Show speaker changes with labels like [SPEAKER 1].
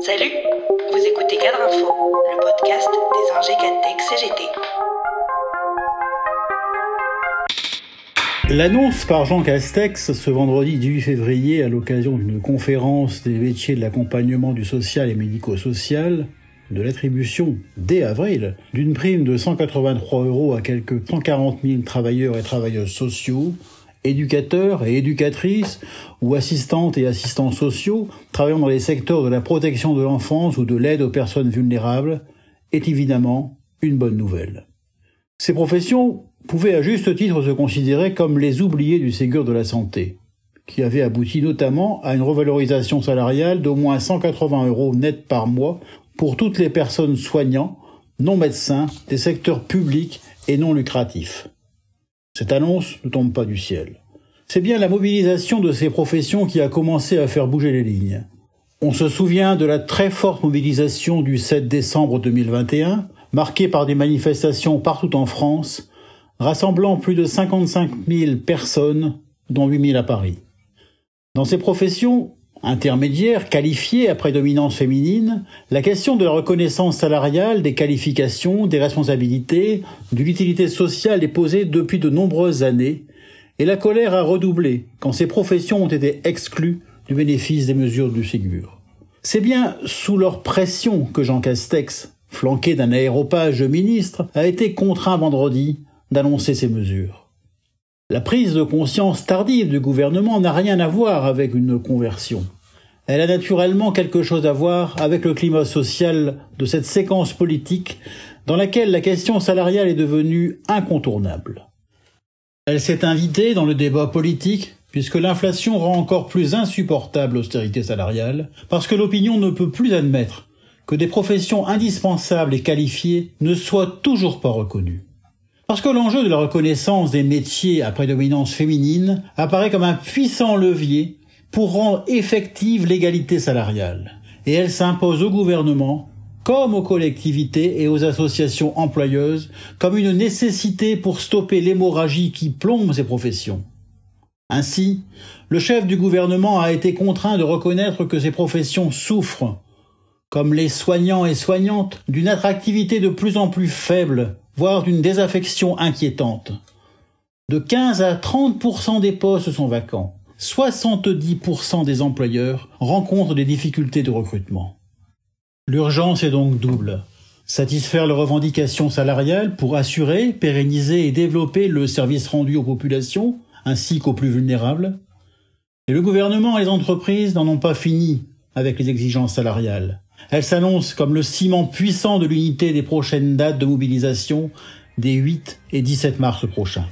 [SPEAKER 1] Salut, vous écoutez Cadre Info, le podcast des Cadtech CGT.
[SPEAKER 2] L'annonce par Jean Castex ce vendredi 18 février à l'occasion d'une conférence des métiers de l'accompagnement du social et médico-social de l'attribution, dès avril, d'une prime de 183 euros à quelques 140 000 travailleurs et travailleuses sociaux, éducateurs et éducatrices ou assistantes et assistants sociaux travaillant dans les secteurs de la protection de l'enfance ou de l'aide aux personnes vulnérables est évidemment une bonne nouvelle. Ces professions pouvaient à juste titre se considérer comme les oubliés du Ségur de la santé, qui avait abouti notamment à une revalorisation salariale d'au moins 180 euros net par mois pour toutes les personnes soignants, non médecins, des secteurs publics et non lucratifs. Cette annonce ne tombe pas du ciel. C'est bien la mobilisation de ces professions qui a commencé à faire bouger les lignes. On se souvient de la très forte mobilisation du 7 décembre 2021, marquée par des manifestations partout en France, rassemblant plus de 55 000 personnes, dont 8 000 à Paris. Dans ces professions, intermédiaire, qualifiée à prédominance féminine, la question de la reconnaissance salariale, des qualifications, des responsabilités, de l'utilité sociale est posée depuis de nombreuses années, et la colère a redoublé quand ces professions ont été exclues du bénéfice des mesures du Ségur. C'est bien sous leur pression que Jean Castex, flanqué d'un aéropage ministre, a été contraint vendredi d'annoncer ces mesures. La prise de conscience tardive du gouvernement n'a rien à voir avec une conversion. Elle a naturellement quelque chose à voir avec le climat social de cette séquence politique dans laquelle la question salariale est devenue incontournable. Elle s'est invitée dans le débat politique puisque l'inflation rend encore plus insupportable l'austérité salariale, parce que l'opinion ne peut plus admettre que des professions indispensables et qualifiées ne soient toujours pas reconnues. Parce que l'enjeu de la reconnaissance des métiers à prédominance féminine apparaît comme un puissant levier pour rendre effective l'égalité salariale. Et elle s'impose au gouvernement comme aux collectivités et aux associations employeuses comme une nécessité pour stopper l'hémorragie qui plombe ces professions. Ainsi, le chef du gouvernement a été contraint de reconnaître que ces professions souffrent, comme les soignants et soignantes, d'une attractivité de plus en plus faible voire d'une désaffection inquiétante. De 15 à 30% des postes sont vacants. 70% des employeurs rencontrent des difficultés de recrutement. L'urgence est donc double. Satisfaire les revendications salariales pour assurer, pérenniser et développer le service rendu aux populations ainsi qu'aux plus vulnérables. Et le gouvernement et les entreprises n'en ont pas fini avec les exigences salariales. Elle s'annonce comme le ciment puissant de l'unité des prochaines dates de mobilisation des 8 et 17 mars prochains.